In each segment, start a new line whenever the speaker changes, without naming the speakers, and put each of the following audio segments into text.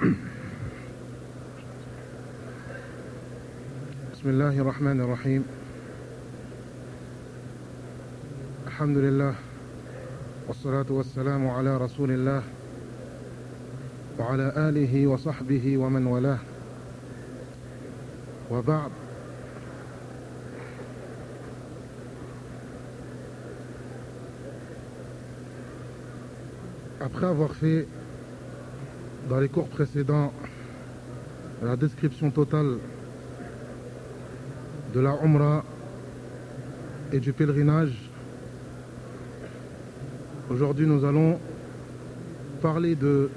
بسم الله الرحمن الرحيم الحمد لله والصلاة والسلام على رسول الله وعلى آله وصحبه ومن والاه وبعد Après avoir fait dans les cours précédents la description totale de la Umrah et du pèlerinage, aujourd'hui nous allons parler de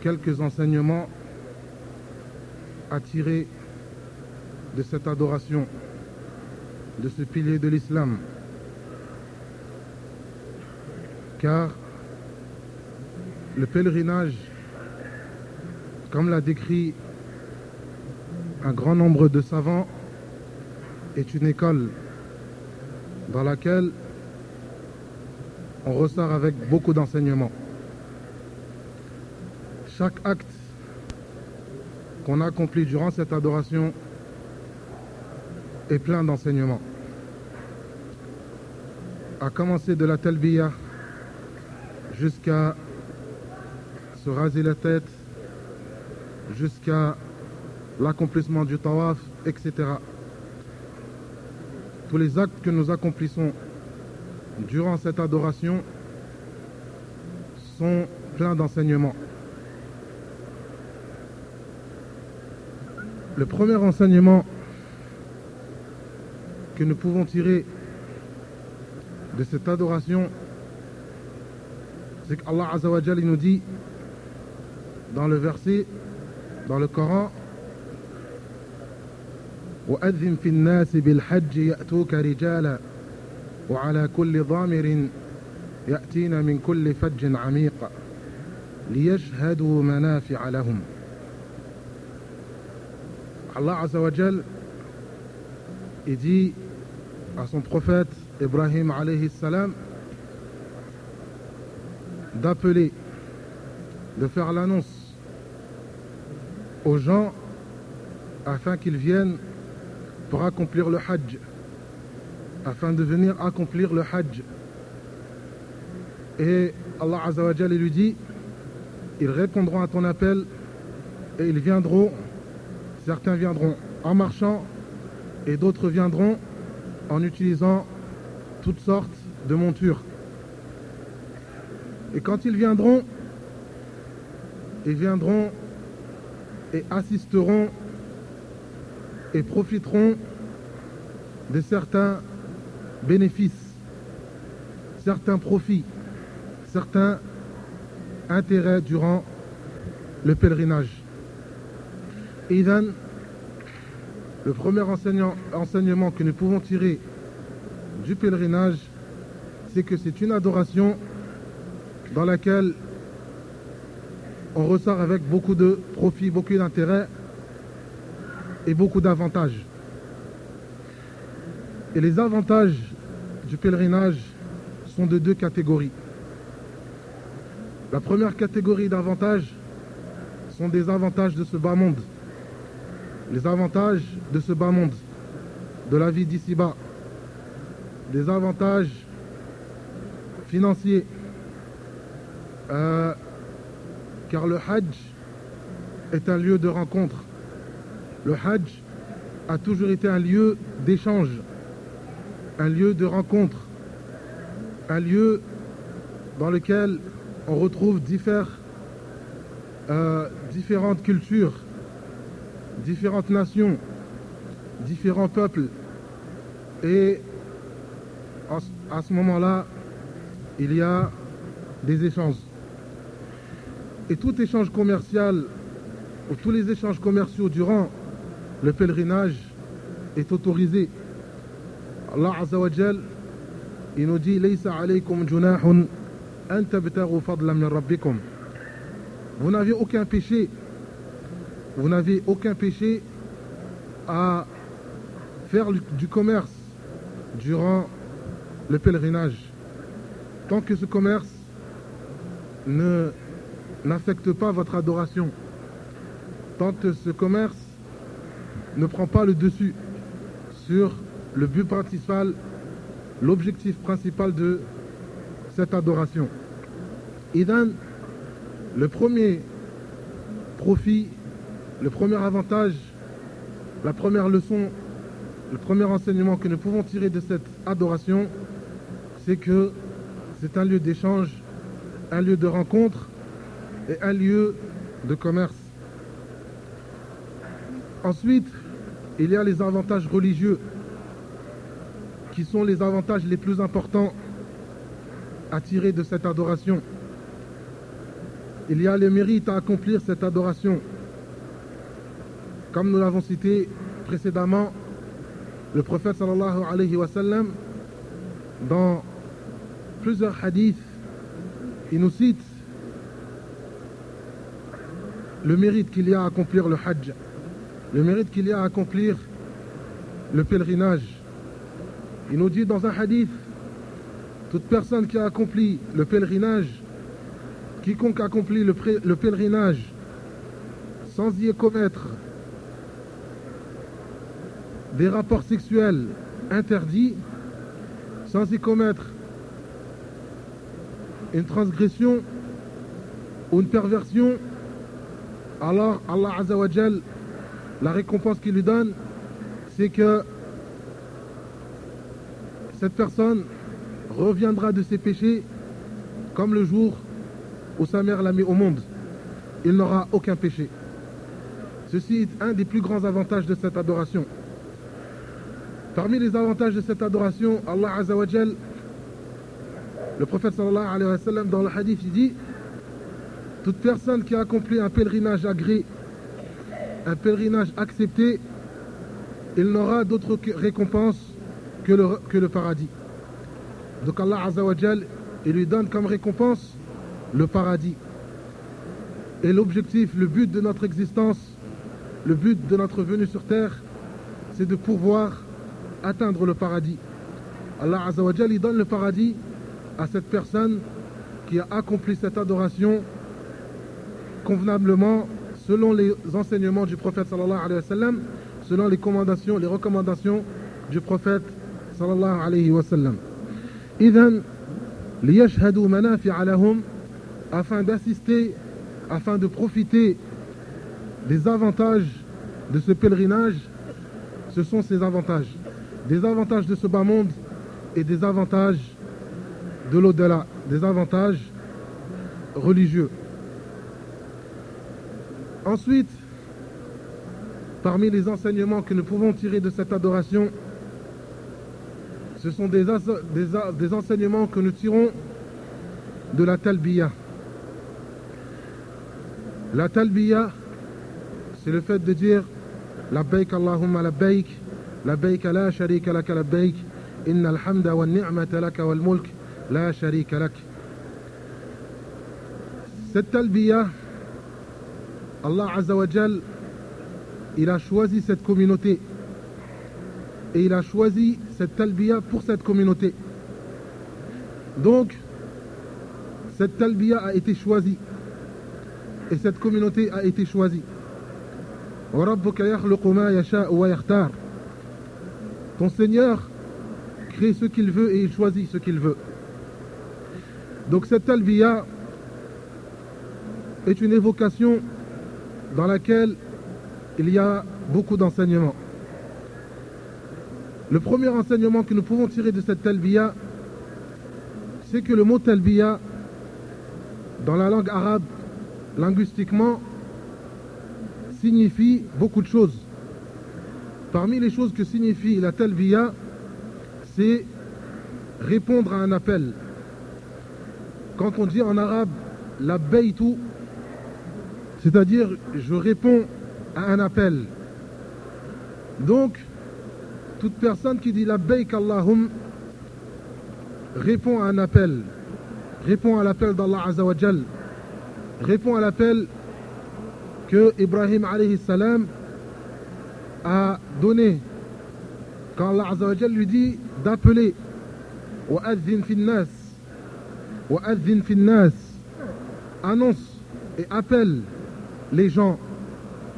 quelques enseignements à tirer de cette adoration, de ce pilier de l'islam. Car le pèlerinage, comme l'a décrit un grand nombre de savants, est une école dans laquelle on ressort avec beaucoup d'enseignements. Chaque acte qu'on accomplit durant cette adoration est plein d'enseignements. À commencer de la talbiya jusqu'à se raser la tête, jusqu'à l'accomplissement du tawaf, etc. Tous les actes que nous accomplissons durant cette adoration sont pleins d'enseignements. Le premier enseignement que nous pouvons tirer de cette adoration, c'est qu'Allah Azzawajal nous dit dans le verset, dans le Coran, وأذن في الناس بالحج يأتوك رجالا وعلى كل ضامر يأتين من كل فج عميق ليشهدوا منافع لهم Allah Azzawajal il dit à son prophète Ibrahim alayhi salam d'appeler, de faire l'annonce aux gens afin qu'ils viennent pour accomplir le hajj, afin de venir accomplir le hajj. Et Allah Azzawajal lui dit, ils répondront à ton appel et ils viendront, certains viendront en marchant et d'autres viendront en utilisant toutes sortes de montures. Et quand ils viendront, ils viendront et assisteront et profiteront de certains bénéfices, certains profits, certains intérêts durant le pèlerinage. Et le premier enseignement que nous pouvons tirer du pèlerinage, c'est que c'est une adoration dans laquelle on ressort avec beaucoup de profits, beaucoup d'intérêts et beaucoup d'avantages. Et les avantages du pèlerinage sont de deux catégories. La première catégorie d'avantages sont des avantages de ce bas monde. Les avantages de ce bas monde, de la vie d'ici-bas. Des avantages financiers. Euh, car le Hajj est un lieu de rencontre. Le Hajj a toujours été un lieu d'échange, un lieu de rencontre, un lieu dans lequel on retrouve euh, différentes cultures, différentes nations, différents peuples. Et à ce moment-là, il y a des échanges. Et tout échange commercial, ou tous les échanges commerciaux durant le pèlerinage est autorisé. Allah Azza wa Jal, il nous dit. Vous n'avez aucun péché, vous n'avez aucun péché à faire du commerce durant le pèlerinage. Tant que ce commerce ne n'affecte pas votre adoration. Tant que ce commerce ne prend pas le dessus sur le but principal, l'objectif principal de cette adoration. Idan, le premier profit, le premier avantage, la première leçon, le premier enseignement que nous pouvons tirer de cette adoration, c'est que c'est un lieu d'échange, un lieu de rencontre et un lieu de commerce. Ensuite, il y a les avantages religieux qui sont les avantages les plus importants à tirer de cette adoration. Il y a le mérite à accomplir cette adoration. Comme nous l'avons cité précédemment, le prophète sallallahu alayhi wa sallam, dans plusieurs hadiths, il nous cite le mérite qu'il y a à accomplir le hajj, le mérite qu'il y a à accomplir le pèlerinage. Il nous dit dans un hadith, toute personne qui a accompli le pèlerinage, quiconque accomplit le, le pèlerinage sans y commettre des rapports sexuels interdits, sans y commettre une transgression ou une perversion, alors Allah Azzawajal, la récompense qu'il lui donne, c'est que cette personne reviendra de ses péchés comme le jour où sa mère l'a mis au monde. Il n'aura aucun péché. Ceci est un des plus grands avantages de cette adoration. Parmi les avantages de cette adoration, Allah Azzawajal, le prophète sallallahu alayhi wa sallam, dans le hadith, il dit Toute personne qui a accompli un pèlerinage agréé, un pèlerinage accepté, il n'aura d'autre récompense que le, paradis. Donc Allah Azzawajal, il lui donne comme récompense le paradis. Et l'objectif, le but de notre existence, le but de notre venue sur terre, c'est de pouvoir atteindre le paradis. Allah Azzawajal, il donne le paradis à cette personne qui a accompli cette adoration convenablement selon les enseignements du prophète sallallahu alayhi wa sallam, selon les recommandations, les recommandations du prophète صلى الله عليه وسلم إذا ليشهدوا منافع لهم afin d'assister afin de profiter des avantages de ce pèlerinage ce sont ces avantages des avantages de ce bas monde et des avantages de l'au-delà des avantages religieux ensuite parmi les enseignements que nous pouvons tirer de cette adoration ce sont des, enseignements que nous tirons de la talbiya. La talbiya, c'est le fait de dire la baik Allahumma la baik, la baik la sharika laka la baik, inna alhamda wa ni'mata laka wal mulk, la sharika lak. Cette talbiya, Allah Azza wa Jal, il a choisi cette communauté et il a choisi cette talbiya pour cette communauté. Donc, cette talbiya a été choisie et cette communauté a été choisie. Ton Seigneur crée ce qu'il veut et il choisit ce qu'il veut. Donc cette talbiya est une évocation dans laquelle il y a beaucoup d'enseignements. Le premier enseignement que nous pouvons tirer de cette talbiya, c'est que le mot talbiya, dans la langue arabe, linguistiquement, signifie beaucoup de choses. Parmi les choses que signifie la talbiya, c'est répondre à un appel. Quand on dit en arabe la baytu, c'est-à-dire je réponds à un appel. Donc, toute personne qui dit la baik Allahum répond à un appel, répond à l'appel d'Allah Azzawajal, répond à l'appel que Ibrahim alayhi salam a donné quand Allah Azzawajal lui dit d'appeler وأذن في الناس وأذن في الناس annonce et appelle les gens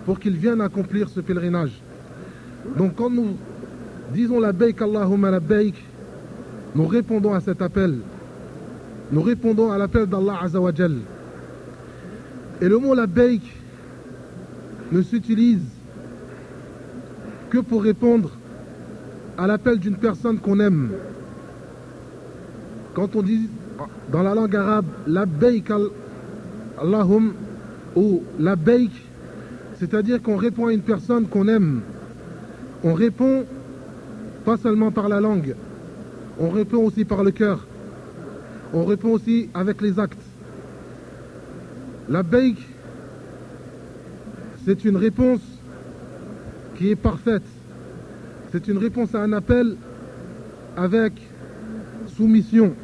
pour qu'ils viennent accomplir ce pèlerinage. Donc quand nous disons la baik Allahumma la baik, nous répondons à cet appel. Nous répondons à l'appel d'Allah Azawajal. Et le mot la baik ne s'utilise que pour répondre à l'appel d'une personne qu'on aime. Quand on dit dans la langue arabe la baik Allahum ou la c'est-à-dire qu'on répond à une personne qu'on aime. On répond pas seulement par la langue, on répond aussi par le cœur. On répond aussi avec les actes. La c'est une réponse qui est parfaite. C'est une réponse à un appel avec soumission,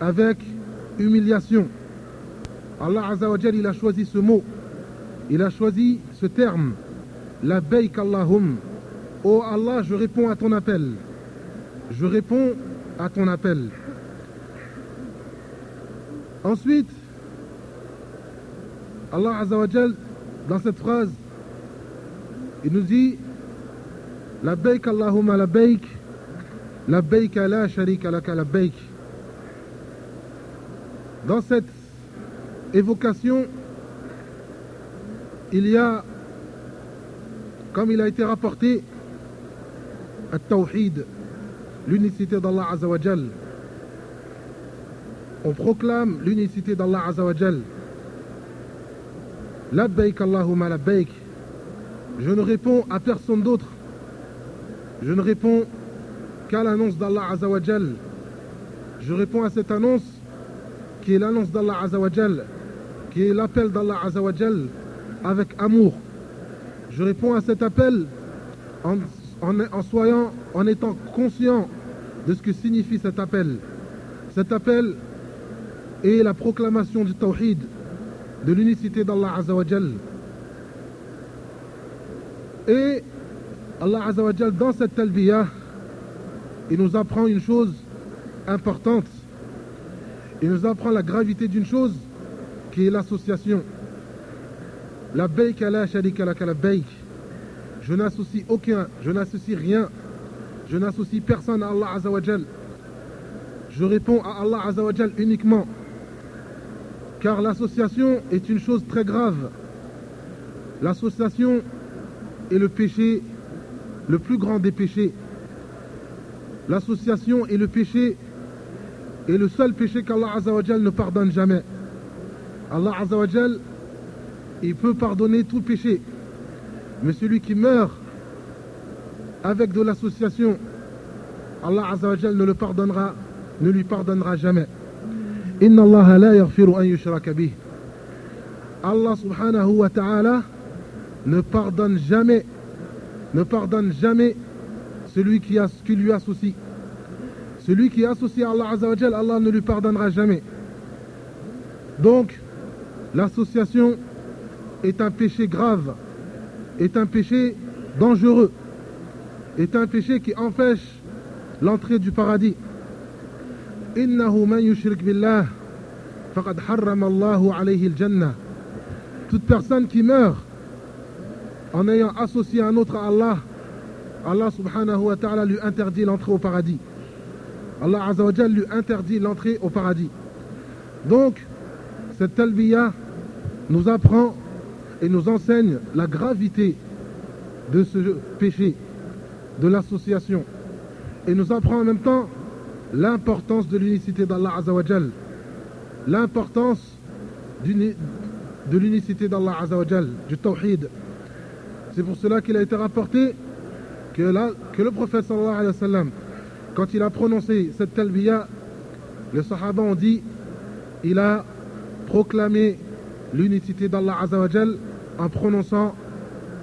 avec humiliation. Allah Azzawajal, il a choisi ce mot, il a choisi ce terme, la Allahum. Oh Allah, je réponds à ton appel. Je réponds à ton appel. Ensuite, Allah Azzawajal, dans cette phrase, il nous dit La baik Allahumma la baik, la baik la sharika la baik. Dans cette évocation, il y a, comme il a été rapporté, At-Tawhid, l'unicité d'Allah Azzawajal. On proclame l'unicité d'Allah Azzawajal. Labbaik Allahumma labbaik. Je ne réponds à personne d'autre. Je ne réponds qu'à l'annonce d'Allah Azzawajal. Je réponds à cette annonce qui est l'annonce d'Allah Azzawajal, qui est l'appel d'Allah Azzawajal avec amour. Je réponds à cet appel en, étant conscient de ce que signifie cet appel. Cet appel est la proclamation du tawhid, de l'unicité d'Allah Azzawajal. Et Allah Azzawajal, dans cette talbiyah, il nous apprend une chose importante. Il nous apprend la gravité d'une chose qui est l'association. La baik la sharika la. Je n'associe aucun, je n'associe rien, je n'associe personne à Allah Azzawajal. Je réponds à Allah Azzawajal uniquement. Car l'association est une chose très grave. L'association est le péché, le plus grand des péchés. L'association est le péché, et le seul péché qu'Allah Azzawajal ne pardonne jamais. Allah Azzawajal, il peut pardonner tout péché. Mais celui qui meurt avec de l'association, Allah Azzawajal ne le pardonnera, ne lui pardonnera jamais. Inna Allah la an yushraka. Allah subhanahu wa ta'ala ne pardonne jamais, ne pardonne jamais celui qui lui associe. Celui qui associe à Allah Azzawajal, Allah ne lui pardonnera jamais. Donc, L'association est un péché grave, est un péché dangereux, est un péché qui empêche l'entrée du paradis. Toute personne qui meurt en ayant associé un autre à Allah, Allah subhanahu wa ta'ala lui interdit l'entrée au paradis. Allah azza lui interdit l'entrée au paradis. Donc, cette talbiya nous apprend et nous enseigne la gravité de ce péché de l'association et nous apprend en même temps l'importance de l'unicité d'Allah Azzawajal, l'importance de l'unicité d'Allah Azzawajal, du tawhid. C'est pour cela qu'il a été rapporté que, là, que le prophète sallallahu alayhi wa sallam, quand il a prononcé cette talbiya, les sahaba ont dit, il a proclamé l'unicité d'Allah Azzawajal en prononçant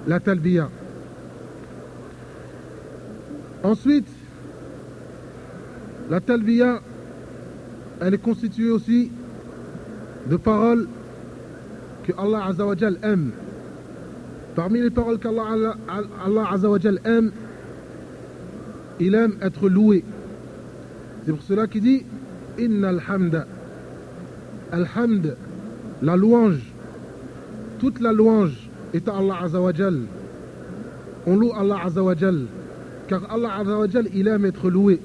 la talbiya. Ensuite, la talbiya, elle est constituée aussi de paroles que Allah Azzawajal aime. Parmi les paroles qu'Allah Allah Azzawajal aime, il aime être loué. C'est pour cela qu'il dit Inna alhamda. Alhamd, la louange, toute la louange est à Allah Azawajal. On loue Allah Azawajal. Car Allah Azawajal, il aime être loué.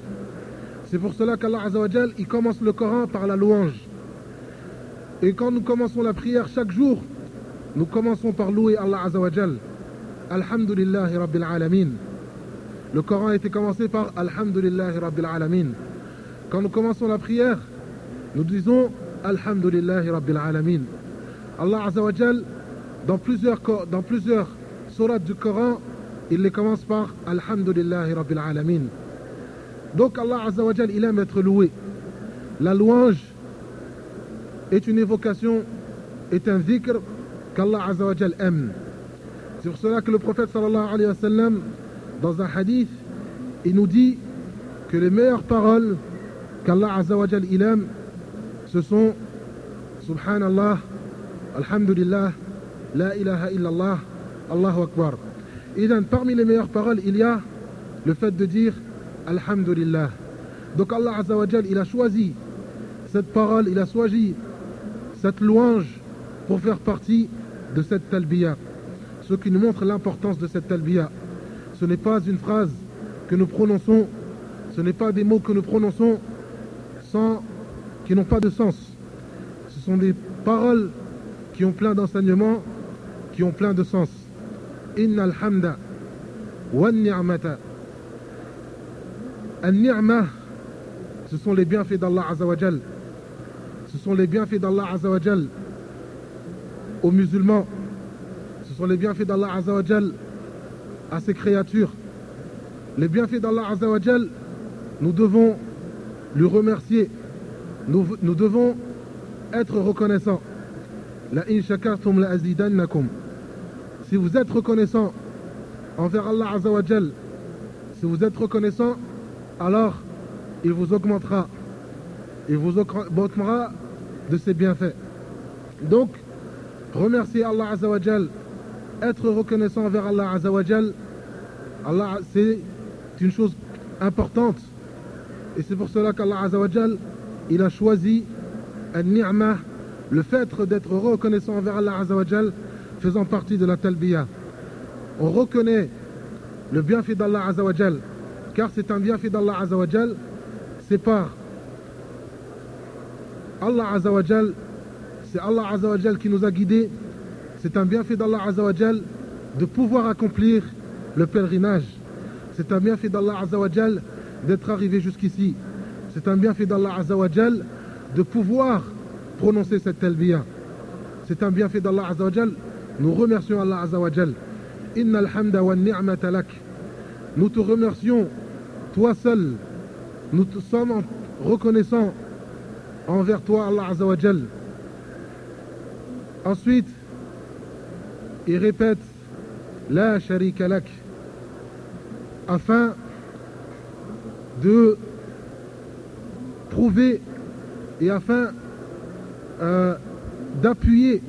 C'est pour cela qu'Allah Azawajal, il commence le Coran par la louange. Et quand nous commençons la prière chaque jour, nous commençons par louer Allah Azawajal. Alhamdulillahi Rabbil Alamin. Le Coran a été commencé par Alhamdulillahi Rabbil Alamin. Quand nous commençons la prière, nous disons Alhamdulillahi Rabbil Alamin. Allah Azawajal, dans plusieurs, dans plusieurs sourates du Coran, il les commence par Alhamdulillahi Rabbil Alamin. Donc Allah Azawajal, il aime être loué. La louange est une évocation, est un zikr qu'Allah Azawajal aime. C'est pour cela que le prophète sallallahu alayhi wa sallam, dans un hadith, il nous dit que les meilleures paroles qu'Allah Azawajal il aime, ce sont Subhanallah, Alhamdulillah, La ilaha illallah, Allahu Akbar. Et parmi les meilleures paroles, il y a le fait de dire Alhamdulillah. Donc Allah Azawajal, il a choisi cette parole, il a choisi cette louange pour faire partie de cette talbiya. Ce qui nous montre l'importance de cette talbiya. Ce n'est pas une phrase que nous prononçons, ce n'est pas des mots que nous prononçons sans, qui n'ont pas de sens. Ce sont des paroles qui ont plein d'enseignements, qui ont plein de sens. Inna alhamda wa ni'mata. An-ni'ma, ce sont les bienfaits d'Allah Azawajal. Ce sont les bienfaits d'Allah Azawajal aux musulmans. Ce sont les bienfaits d'Allah Azawajal à ses créatures. Les bienfaits d'Allah Azawajal, nous devons lui remercier. Nous, nous devons être reconnaissants. La. Si vous êtes reconnaissant envers Allah Azawajal, si vous êtes reconnaissant, alors il vous augmentera. Il vous augmentera de ses bienfaits. Donc, remercier Allah Azawajal, être reconnaissant envers Allah Azawajal, Allah, c'est une chose importante. Et c'est pour cela qu'Allah Azawajal, il a choisi un ni'mah, le fait d'être reconnaissant envers Allah Azawajal, faisant partie de la talbiya. On reconnaît le bienfait d'Allah Azawajal, car c'est un bienfait d'Allah Azawajal, c'est par Allah Azawajal, c'est Allah Azawajal qui nous a guidés, c'est un bienfait d'Allah Azawajal de pouvoir accomplir le pèlerinage. C'est un bienfait d'Allah Azawajal d'être arrivé jusqu'ici. C'est un bienfait d'Allah Azawajal de pouvoir prononcer cette talbiya. C'est un bienfait d'Allah Azawajal. Nous remercions Allah Azawajal. Inna alhamda wa ni'mata. Nous te remercions, toi seul. Nous te sommes reconnaissants envers toi, Allah Azawajal. Ensuite, il répète La sharika lak afin de prouver et afin euh, d'appuyer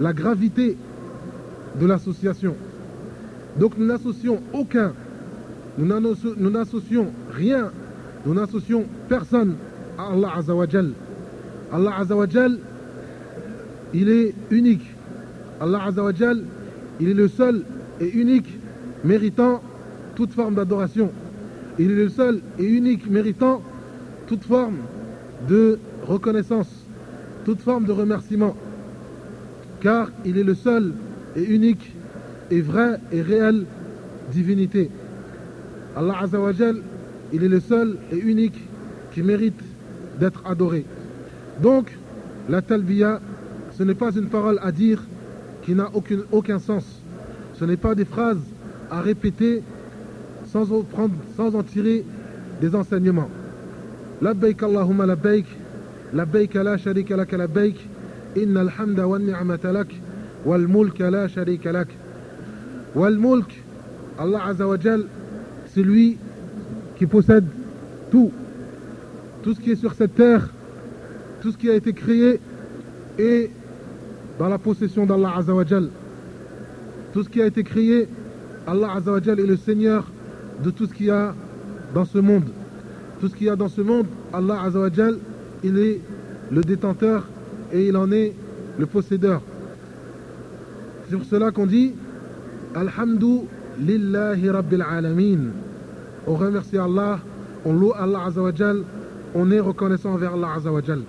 la gravité de l'association. Donc nous n'associons aucun, nous n'associons rien, nous n'associons personne à Allah Azawajal. Allah Azawajal, il est unique. Allah Azawajal, il est le seul et unique méritant toute forme d'adoration. Il est le seul et unique méritant toute forme de reconnaissance, toute forme de remerciement. Car il est le seul et unique et vrai et réel divinité. Allah Azawajal, il est le seul et unique qui mérite d'être adoré. Donc, la talbiya, ce n'est pas une parole à dire qui n'a aucun, sens. Ce n'est pas des phrases à répéter sans en tirer des enseignements. La sharika lak labbaik, inna alhamda wa ni'mata lak, wal mulk la sharika lak. Wal mulk, Allah Azawajal, c'est lui qui possède tout. Tout ce qui est sur cette terre, tout ce qui a été créé est dans la possession d'Allah Azawajal. Tout ce qui a été créé, Allah Azawajal est le Seigneur de tout ce qu'il y a dans ce monde. Tout ce qu'il y a dans ce monde, Allah Azawajal, il est le détenteur et il en est le possédeur. C'est pour cela qu'on dit Alhamdu lillahi rabbil alamin. On remercie Allah, on loue Allah Azawajal, on est reconnaissant envers Allah Azawajal.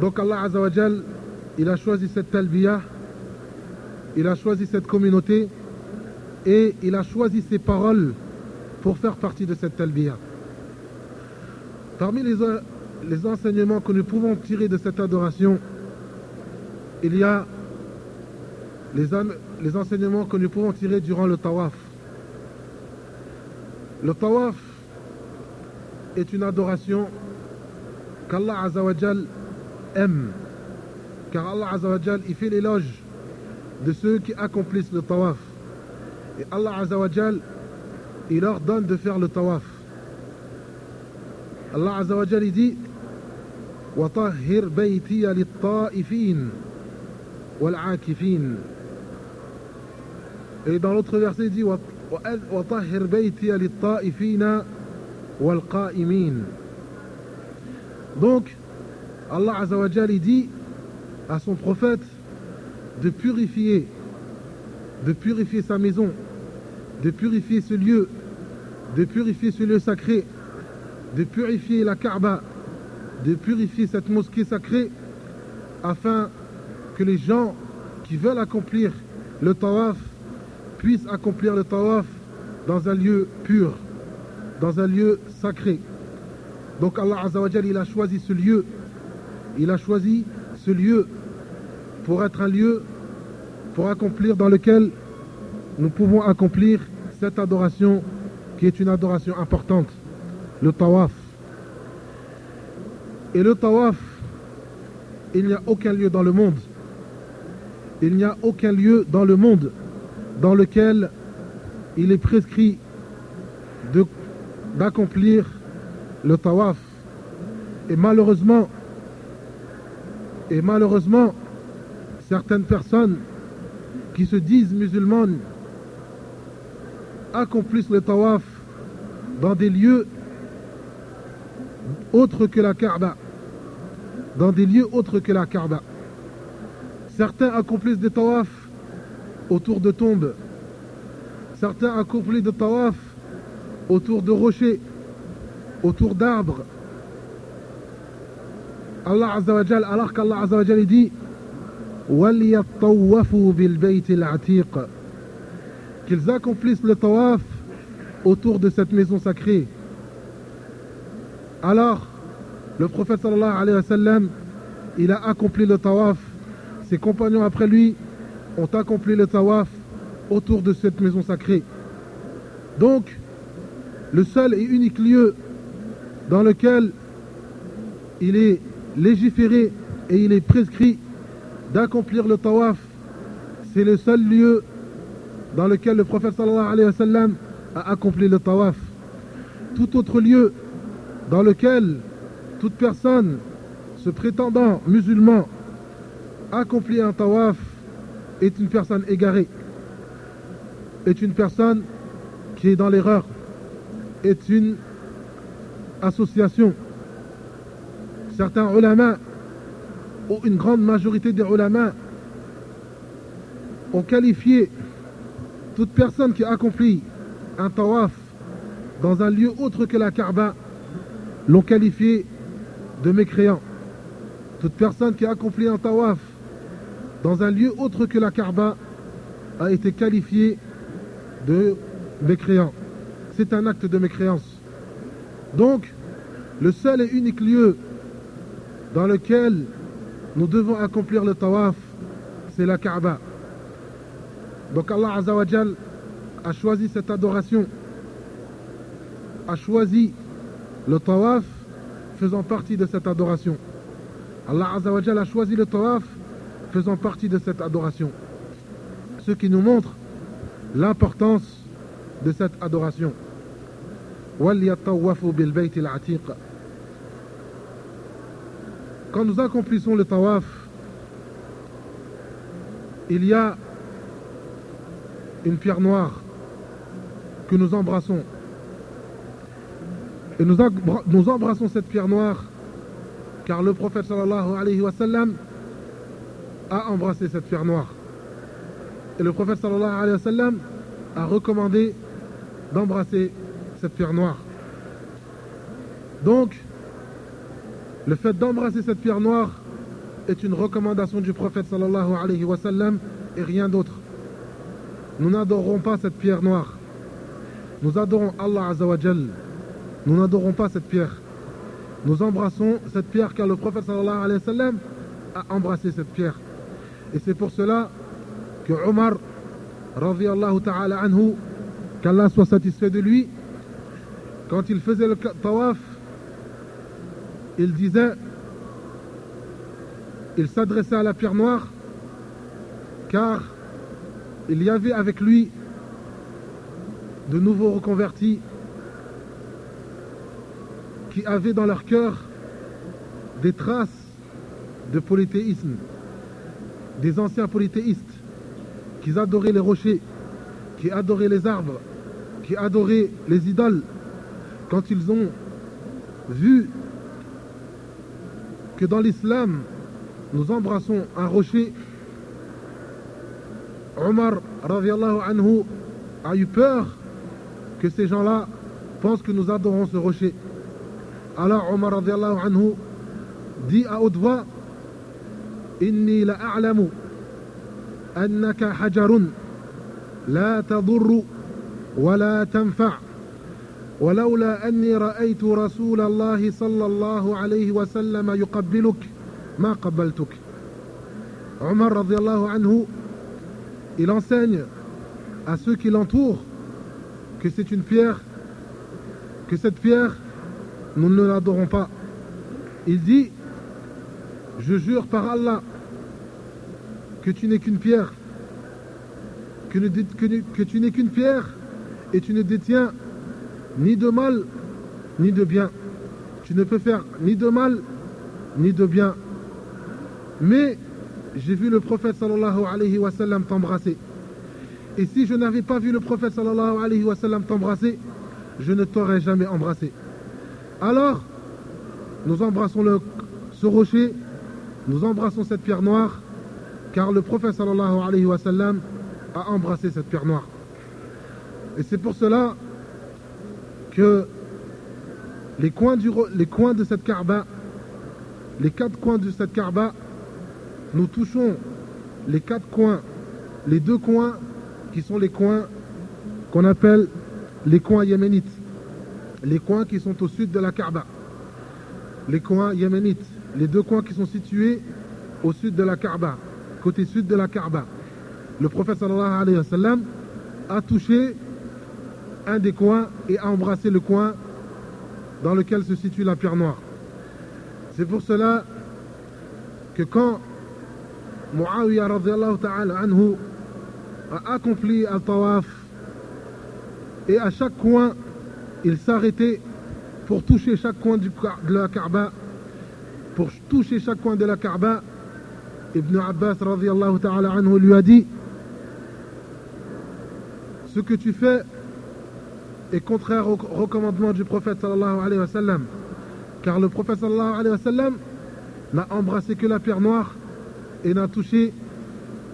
Donc Allah Azawajal, il a choisi cette talbiya, il a choisi cette communauté et il a choisi ses paroles pour faire partie de cette talbiya. Parmi les, les enseignements que nous pouvons tirer de cette adoration, il y a les, les enseignements que nous pouvons tirer durant le tawaf. Le tawaf est une adoration qu'Allah Azawajal aime. Car Allah Azawajal, il fait l'éloge de ceux qui accomplissent le tawaf. Et Allah Azawajal, il leur donne de faire le tawaf. Allah Azawajal, il dit وطهر بيتي للطائفين والعاكفين Et dans l'autre verset, il dit وطهر بيتي للطائفين والقائمين Donc, Allah Azawajal, il dit à son prophète de purifier, de purifier sa maison, de purifier ce lieu, de purifier ce lieu sacré, de purifier la Kaaba, de purifier cette mosquée sacrée, afin que les gens qui veulent accomplir le tawaf puissent accomplir le tawaf dans un lieu pur, dans un lieu sacré. Donc Allah Azawajal, il a choisi ce lieu, il a choisi ce lieu pour être un lieu pour accomplir dans lequel nous pouvons accomplir cette adoration qui est une adoration importante, le tawaf. Et le tawaf, il n'y a aucun lieu dans le monde, il n'y a aucun lieu dans le monde dans lequel il est prescrit d'accomplir le tawaf. Et malheureusement, et malheureusement, certaines personnes qui se disent musulmanes accomplissent le tawaf dans des lieux autres que la Kaaba. Dans des lieux autres que la Kaaba. Certains accomplissent des tawafs autour de tombes. Certains accomplissent des tawaf autour de rochers, autour d'arbres. Allah Azzawajal, alors qu'Allah Azzawajal dit qu'ils accomplissent le tawaf autour de cette maison sacrée. Alors, le prophète sallallahu alayhi wa sallam, il a accompli le tawaf. Ses compagnons après lui ont accompli le tawaf autour de cette maison sacrée. Donc, le seul et unique lieu dans lequel il est légiféré et il est prescrit d'accomplir le tawaf, c'est le seul lieu dans lequel le prophète sallallahu alayhi wa sallam a accompli le tawaf. Tout autre lieu dans lequel toute personne se prétendant musulman accomplit un tawaf est une personne égarée, est une personne qui est dans l'erreur, est une association. Certains ulama, ou une grande majorité des ulama, ont qualifié toute personne qui accomplit un tawaf dans un lieu autre que la Kaaba, l'ont qualifié de mécréant. Toute personne qui accomplit un tawaf dans un lieu autre que la Kaaba a été qualifiée de mécréant. C'est un acte de mécréance. Donc, le seul et unique lieu dans lequel nous devons accomplir le tawaf, c'est la Kaaba. Donc Allah Azawajal a choisi cette adoration, a choisi le tawaf faisant partie de cette adoration. Allah Azawajal a choisi le tawaf faisant partie de cette adoration. Ce qui nous montre l'importance de cette adoration. Quand nous accomplissons le tawaf, il y a une pierre noire que nous embrassons. Et nous, embrassons cette pierre noire car le prophète sallallahu alayhi wa sallam a embrassé cette pierre noire. Et le prophète sallallahu alayhi wa sallam a recommandé d'embrasser cette pierre noire. Donc, le fait d'embrasser cette pierre noire est une recommandation du prophète sallallahu alayhi wa sallam et rien d'autre. Nous n'adorons pas cette pierre noire. Nous adorons Allah azawajal. Nous n'adorons pas cette pierre. Nous embrassons cette pierre car le prophète sallallahu alayhi wa sallam a embrassé cette pierre. Et c'est pour cela que Omar, radiallahu ta'ala anhu, qu'Allah soit satisfait de lui, quand il faisait le tawaf, il disait, il s'adressait à la pierre noire, car il y avait avec lui de nouveaux reconvertis qui avaient dans leur cœur des traces de polythéisme, des anciens polythéistes qui adoraient les rochers, qui adoraient les arbres, qui adoraient les idoles, quand ils ont vu que dans l'islam, nous embrassons un rocher, Omar anhu a eu peur que ces gens-là pensent que nous adorons ce rocher. Alors Omar anhu dit à haute voix إني لأعلم أنك حجر لا تضر ولا تنفع ولولا أني رأيت رسول الله صلى الله عليه وسلم يقبلك ما قبلتك Omar radiallahu anhu il enseigne à ceux qui l'entourent que c'est une pierre que cette pierre nous ne l'adorons pas il dit je jure par Allah que tu n'es qu'une pierre, que, tu n'es qu'une pierre et tu ne détiens ni de mal ni de bien. Tu ne peux faire ni de mal ni de bien. Mais j'ai vu le prophète sallallahu alayhi wa sallam t'embrasser. Et si je n'avais pas vu le prophète sallallahu alayhi wa sallam t'embrasser, je ne t'aurais jamais embrassé. Alors, nous embrassons ce rocher nous embrassons cette pierre noire car le prophète sallallahu alayhi wa sallam a embrassé cette pierre noire. Et c'est pour cela que les coins, du, les coins de cette Kaaba, les quatre coins de cette Kaaba, nous touchons les quatre coins, les deux coins qui sont les coins qu'on appelle les coins yéménites, les coins qui sont au sud de la Kaaba, les coins yéménites les deux coins qui sont situés au sud de la Kaaba, côté sud de la Kaaba. Le prophète sallallahu alayhi wa sallam a touché un des coins et a embrassé le coin dans lequel se situe la pierre noire. C'est pour cela que quand Muawiyah ta'ala anhu a accompli un tawaf. Et à chaque coin il s'arrêtait pour toucher chaque coin de la Kaaba. Pour toucher chaque coin de la Kaaba, Ibn Abbas ta'ala anhu lui a dit Ce que tu fais est contraire au recommandement du prophète sallallahu alayhi wa sallam. Car le prophète sallallahu alayhi wa sallam n'a embrassé que la pierre noire et n'a touché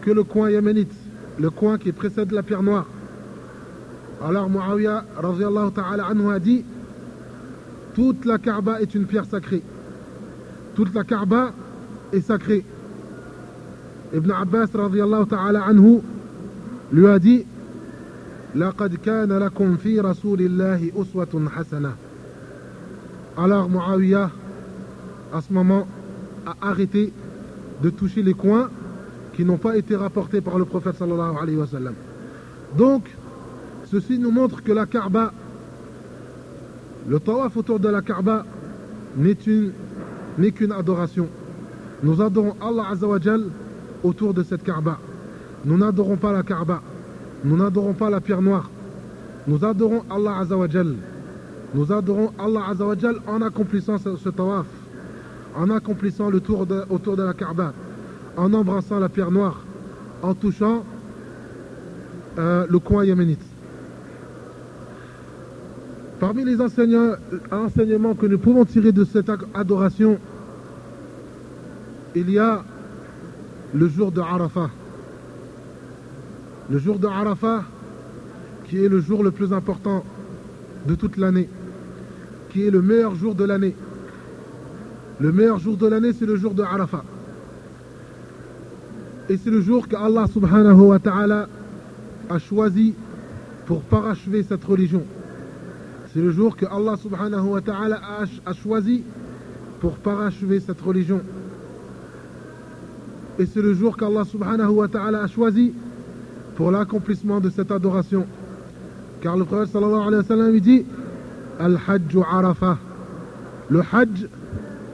que le coin yéménite, le coin qui précède la pierre noire. Alors Muawiyah ta'ala anhu a dit Toute la Kaaba est une pierre sacrée. Toute la Kaaba est sacrée. Ibn Abbas radiallahu ta'ala anhu lui a dit لقد كان لكم في رسول الله أسوة حسنة Alors Muawiyah, à ce moment, a arrêté de toucher les coins qui n'ont pas été rapportés par le prophète sallallahu alayhi wa sallam. Donc, ceci nous montre que la Kaaba, le tawaf autour de la Kaaba n'est une n'est qu'une adoration. Nous adorons Allah Azzawajal autour de cette Kaaba. Nous n'adorons pas la Kaaba. Nous n'adorons pas la pierre noire. Nous adorons Allah Azzawajal. Nous adorons Allah Azzawajal en accomplissant ce, tawaf, en accomplissant le tour autour de la Kaaba, en embrassant la pierre noire, en touchant euh, le coin yéménite. Parmi les enseignements que nous pouvons tirer de cette adoration, il y a le jour de Arafat. Le jour de Arafat, qui est le jour le plus important de toute l'année, qui est le meilleur jour de l'année. Le meilleur jour de l'année, c'est le jour de Arafat. Et c'est le jour qu'Allah subhanahu wa ta'ala a choisi pour parachever cette religion. C'est le jour que Allah subhanahu wa ta'ala a choisi pour parachever cette religion. Et c'est le jour qu'Allah subhanahu wa ta'ala a choisi pour l'accomplissement de cette adoration. Car le prophète sallallahu dit Al-Hajj Arafah. Le Hajj,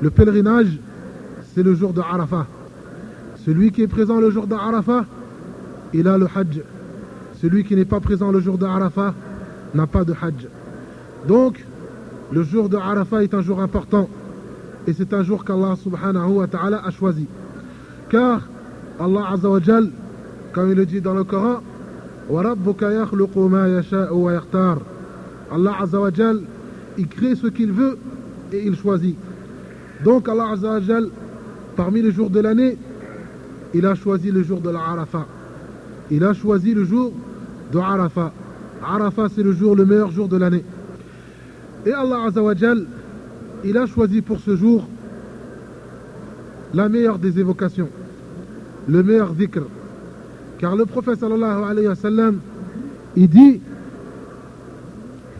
le pèlerinage, c'est le jour de Arafah. Celui qui est présent le jour de Arafah, il a le Hajj. Celui qui n'est pas présent le jour de Arafah n'a pas de Hajj. Donc, le jour de Arafah est un jour important. Et c'est un jour qu'Allah subhanahu wa ta'ala a choisi. Car Allah azza comme il le dit dans le Coran, Allah azza il crée ce qu'il veut et il choisit. Donc Allah azza wa jal, parmi les jours de l'année, il a choisi le jour de la. Il a choisi le jour de Arafah. Arafah, c'est le jour, le meilleur jour de l'année. Et Allah Azzawajal, il a choisi pour ce jour la meilleure des évocations, le meilleur dhikr. Car le prophète sallallahu alayhi wa sallam, il dit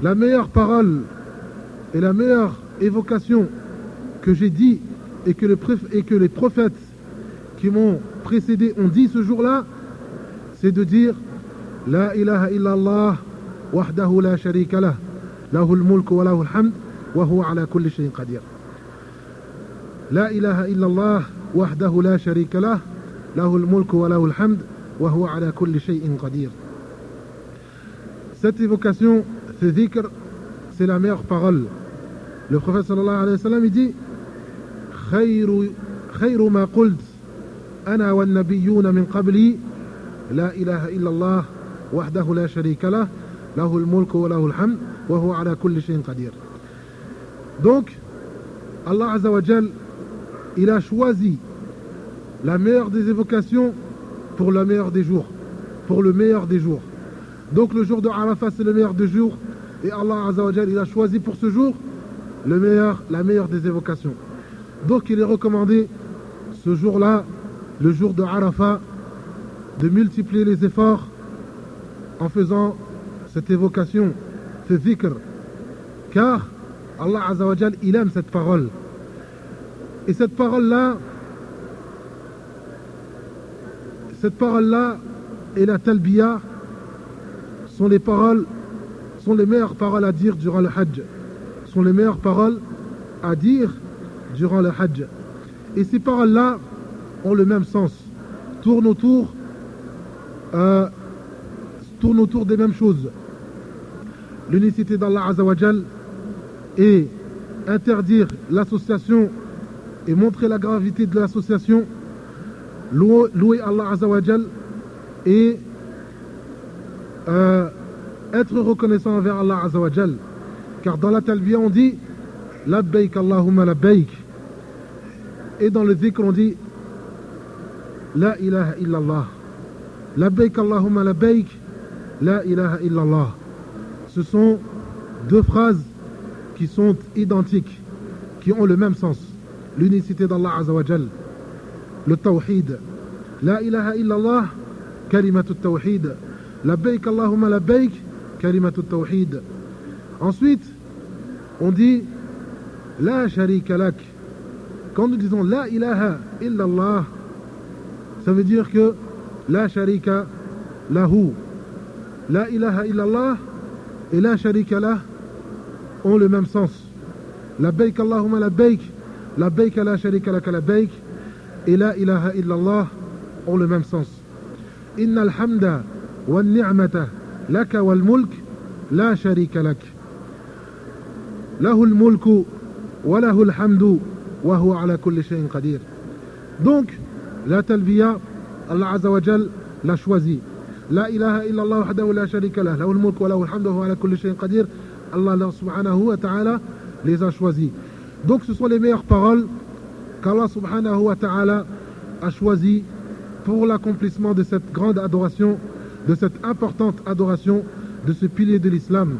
la meilleure parole et la meilleure évocation que j'ai dit et que, le et que les prophètes qui m'ont précédé ont dit ce jour-là, c'est de dire La ilaha illallah wahdahu la sharika lah, lahul mulk wa lahul hamd, wa huwa ala kulli shayin qadir. La ilaha illallah wahdahu la sharika lah, lahul mulk wa lahul hamd, wa huwa ala kulli shayin qadir. Cette évocation, ce dhikr, c'est la meilleure parole. Le prophète sallallahu alayhi wa sallam, il dit « خير, خير ما قلت أنا والنبيون من قبلي لا إله إلا الله وحده لا شريك له له الملك وله الحمد وهو على كل شيء قدير Donc, Allah Azzawajal, il a choisi la meilleure des évocations pour le meilleur des jours. Pour le meilleur des jours. Donc le jour de Arafat, c'est le meilleur des jours. Et Allah Azzawajal, il a choisi pour ce jour le meilleur, la meilleure des évocations. Donc il est recommandé ce jour-là, le jour de Arafat, de multiplier les efforts en faisant cette évocation ce zikr. Car Allah Azzawajal, il aime cette parole. Et cette parole-là, cette parole-là et la talbiya sont les paroles, sont les meilleures paroles à dire durant le hajj. Sont les meilleures paroles à dire durant le hajj. Et ces paroles-là ont le même sens, tournent autour, euh, autour des mêmes choses l'unicité d'Allah Azzawajal et interdire l'association et montrer la gravité de l'association, louer Allah Azzawajal et euh, être reconnaissant envers Allah Azzawajal. Car dans la talbiya on dit Labbaik Allahumma labbaik. Et dans le dhikr on dit La ilaha illallah. Labbaik Allahumma labbaik. La ilaha illallah ce sont deux phrases qui sont identiques, qui ont le même sens. L'unicité d'Allah Azawajal, le tawhid. La ilaha illallah, kalimatu tawhid. Labbaik Allahumma labbaik, kalimatu tawhid. Ensuite, on dit La sharika lak. Quand nous disons La ilaha illallah, ça veut dire que La sharika lahu. La ilaha illallah, et la sharika là ont le même sens. La baik Allahumma la baik, la baik la sharika laka la baik et la ilaha illallah ont le même sens. Inna alhamda wa ni'mata laka wal mulk la sharika lak. له الملك وله الحمد وهو على كل شيء قدير donc la talbiya Allah Azza wa Jal l'a choisi لا إله إلا الله وحده لا شريك له له الملك وله الحمد وهو على كل شيء قدير Allah subhanahu wa ta'ala les a choisis. Donc ce sont les meilleures paroles qu'Allah subhanahu wa ta'ala a choisi pour l'accomplissement de cette grande adoration de cette importante adoration de ce pilier de l'islam.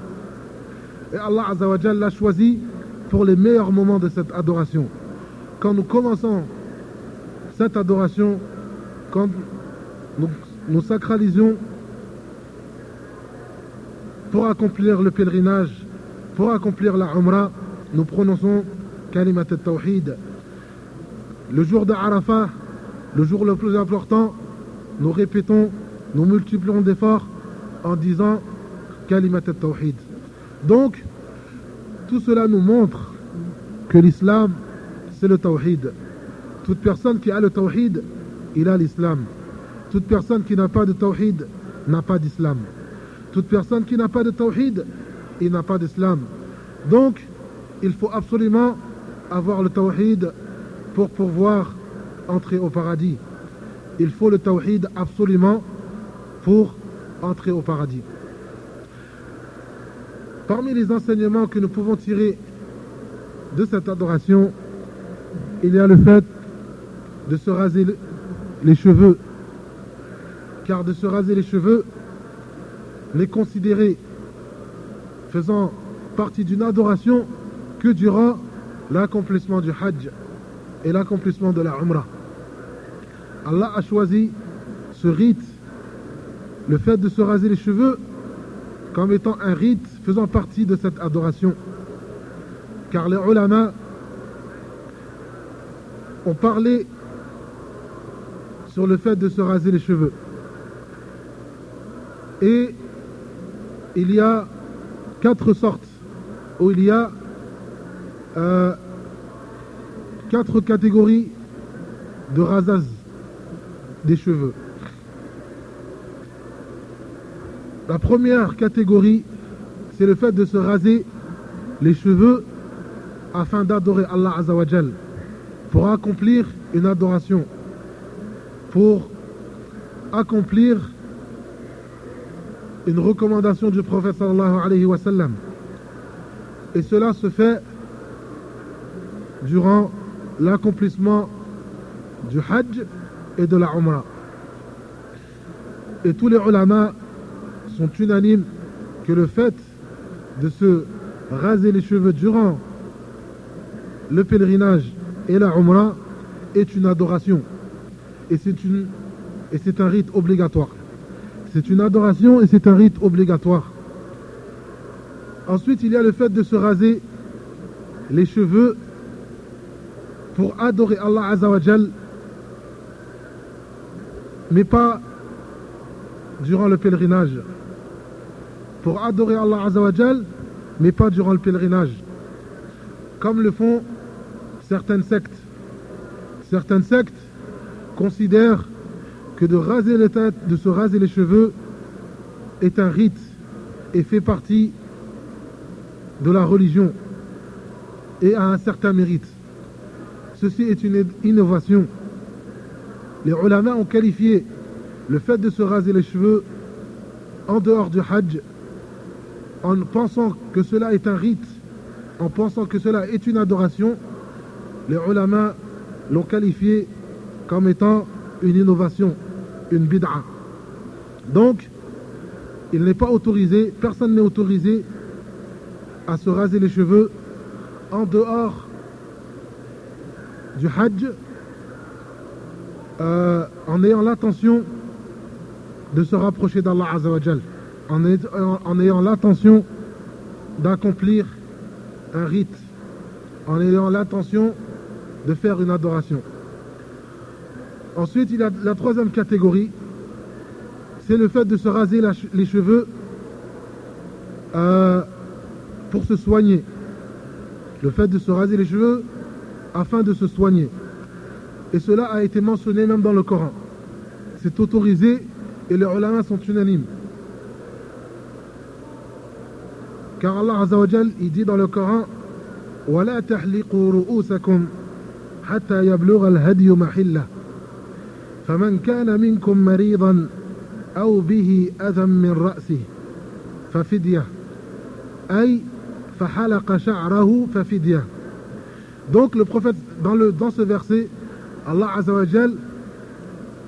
Et Allah Azza l'a choisi pour les meilleurs moments de cette adoration. Quand nous commençons cette adoration, quand nous, nous sacralisons pour accomplir le pèlerinage, pour accomplir la Umrah, nous prononçons Kalimat al-Tawhid. Le jour de Arafah, le jour le plus important, nous répétons, nous multiplions d'efforts en disant Kalimat al-Tawhid. Donc, tout cela nous montre que l'islam, c'est le Tawhid. Toute personne qui a le Tawhid, il a l'islam. Toute personne qui n'a pas de Tawhid n'a pas d'islam. Toute personne qui n'a pas de Tawhid, il n'a pas d'islam. Donc, il faut absolument avoir le Tawhid pour pouvoir entrer au paradis. Il faut le Tawhid absolument pour entrer au paradis. Parmi les enseignements que nous pouvons tirer de cette adoration, il y a le fait de se raser les cheveux. Car de se raser les cheveux, les considérer faisant partie d'une adoration que durant l'accomplissement du Hajj et l'accomplissement de la Umrah. Allah a choisi ce rite, le fait de se raser les cheveux, comme étant un rite faisant partie de cette adoration. Car les ulama ont parlé sur le fait de se raser les cheveux. Et il y a quatre sortes, où il y a euh, quatre catégories de rasage des cheveux. La première catégorie, c'est le fait de se raser les cheveux afin d'adorer Allah Azawajal, pour accomplir une adoration, pour accomplir une recommandation du prophète sallallahu alayhi wa sallam. Et cela se fait durant l'accomplissement du Hajj et de la Umrah. Et tous les ulama sont unanimes que le fait de se raser les cheveux durant le pèlerinage et la Umrah est une adoration. Et c'est un rite obligatoire. C'est une adoration et c'est un rite obligatoire. Ensuite, il y a le fait de se raser les cheveux pour adorer Allah Azawajal, mais pas durant le pèlerinage. Pour adorer Allah Azawajal, mais pas durant le pèlerinage. Comme le font certaines sectes. Considèrent que de raser les se raser les cheveux est un rite et fait partie de la religion et a un certain mérite. Ceci est une innovation. Les ulama ont qualifié le fait de se raser les cheveux en dehors du hajj en pensant que cela est un rite, en pensant que cela est une adoration, les ulama l'ont qualifié comme étant une innovation, une bid'a. Donc, il n'est pas autorisé, personne n'est autorisé à se raser les cheveux en dehors du hajj euh, en ayant l'intention de se rapprocher d'Allah Azawajal, en, en ayant l'intention d'accomplir un rite, en ayant l'intention de faire une adoration. Ensuite, il y a la troisième catégorie, c'est le fait de se raser les cheveux euh, pour se soigner. Le fait de se raser les cheveux afin de se soigner. Et cela a été mentionné même dans le Coran. C'est autorisé et les ulama sont unanimes. Car Allah Azzawajal, il dit dans le Coran ولا تحلقوا رؤوسكم حتى يبلغ الهدي محله فمن كان منكم مريضا أو به أذى من رأسه ففدية أي فحلق شعره ففدية Donc le prophète, dans, le, dans ce verset, Allah Azzawajal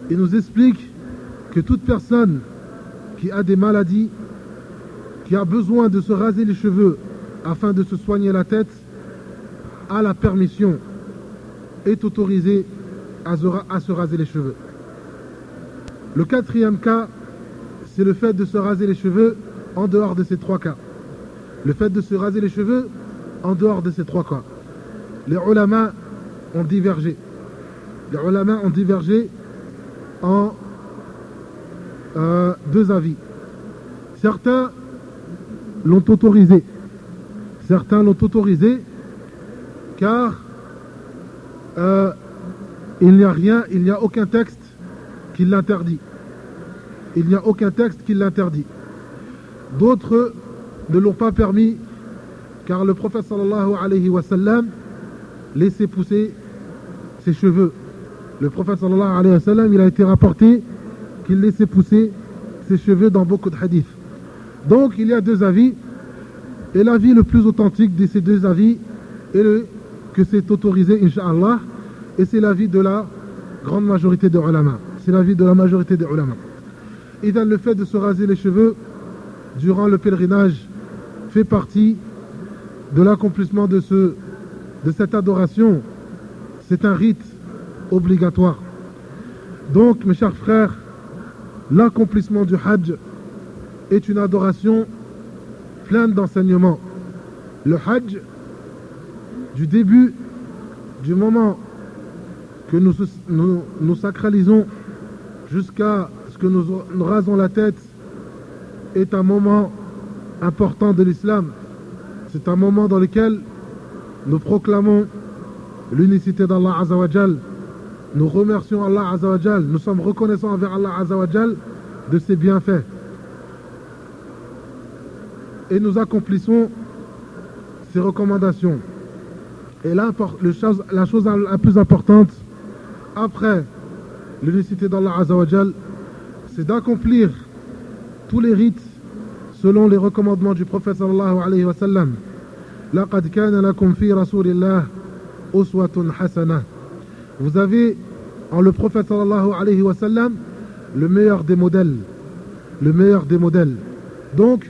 il nous explique que toute personne qui a des maladies, qui a besoin de se raser les cheveux afin de se soigner la tête, a la permission, est autorisé à se raser les cheveux. Le quatrième cas, c'est le fait de se raser les cheveux en dehors de ces trois cas. Le fait de se raser les cheveux en dehors de ces trois cas. Les ulama ont divergé. Les ulama ont divergé en euh, deux avis. Certains l'ont autorisé. Certains l'ont autorisé car euh, il n'y a rien, il n'y a aucun texte qui l'interdit. Il n'y a aucun texte qui l'interdit. D'autres ne l'ont pas permis car le prophète sallallahu alayhi wa sallam laissait pousser ses cheveux. Le prophète sallallahu alayhi wa sallam, il a été rapporté qu'il laissait pousser ses cheveux dans beaucoup de hadiths. Donc il y a deux avis. Et l'avis le plus authentique de ces deux avis est le, que c'est autorisé, inshallah, et c'est l'avis de la grande majorité des ulama. C'est l'avis de la majorité des ulama. Et dans le fait de se raser les cheveux durant le pèlerinage fait partie de l'accomplissement de, ce, de cette adoration. C'est un rite obligatoire. Donc, mes chers frères, l'accomplissement du Hajj est une adoration pleine d'enseignements. Le Hajj, du début, du moment que nous nous, sacralisons jusqu'à ce que nous, rasons la tête, est un moment important de l'islam. C'est un moment dans lequel nous proclamons l'unicité d'Allah Azzawajal. Nous remercions Allah Azzawajal. Nous sommes reconnaissants envers Allah Azzawajal de ses bienfaits. Et nous accomplissons ses recommandations. Et là, la chose la plus importante, après l'unicité d'Allah Azzawajal, c'est d'accomplir tous les rites selon les recommandements du prophète sallallahu alayhi wa sallam. لقد كان لكم في رسول الله أسوة حسنة. Vous avez en le prophète sallallahu alayhi wa sallam le meilleur des modèles. Le meilleur des modèles. Donc,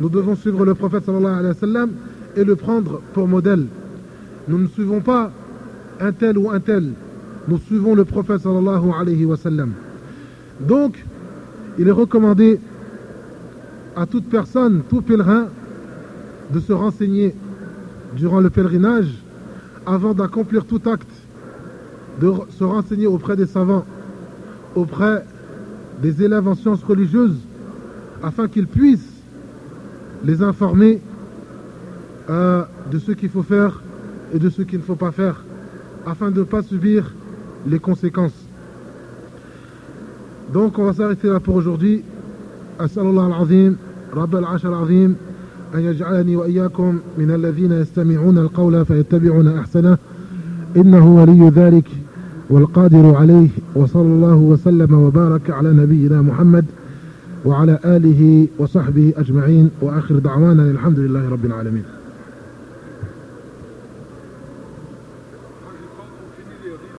nous devons suivre le prophète sallallahu alayhi wa sallam et le prendre pour modèle. Nous ne suivons pas un tel ou un tel. Nous suivons le prophète sallallahu alayhi wa sallam. Donc, il est recommandé à toute personne, tout pèlerin, de se renseigner durant le pèlerinage avant d'accomplir tout acte, de se renseigner auprès des savants, auprès des élèves en sciences religieuses, afin qu'ils puissent les informer euh, de ce qu'il faut faire et de ce qu'il ne faut pas faire, afin de ne pas subir les conséquences. Donc on va s'arrêter là pour aujourd'hui. al-Azim. رب العرش العظيم أن يجعلني وإياكم من الذين يستمعون القول فيتبعون أحسنه إنه ولي ذلك والقادر عليه وصلى الله وسلم وبارك على نبينا محمد وعلى آله وصحبه أجمعين وآخر دعوانا الحمد لله رب العالمين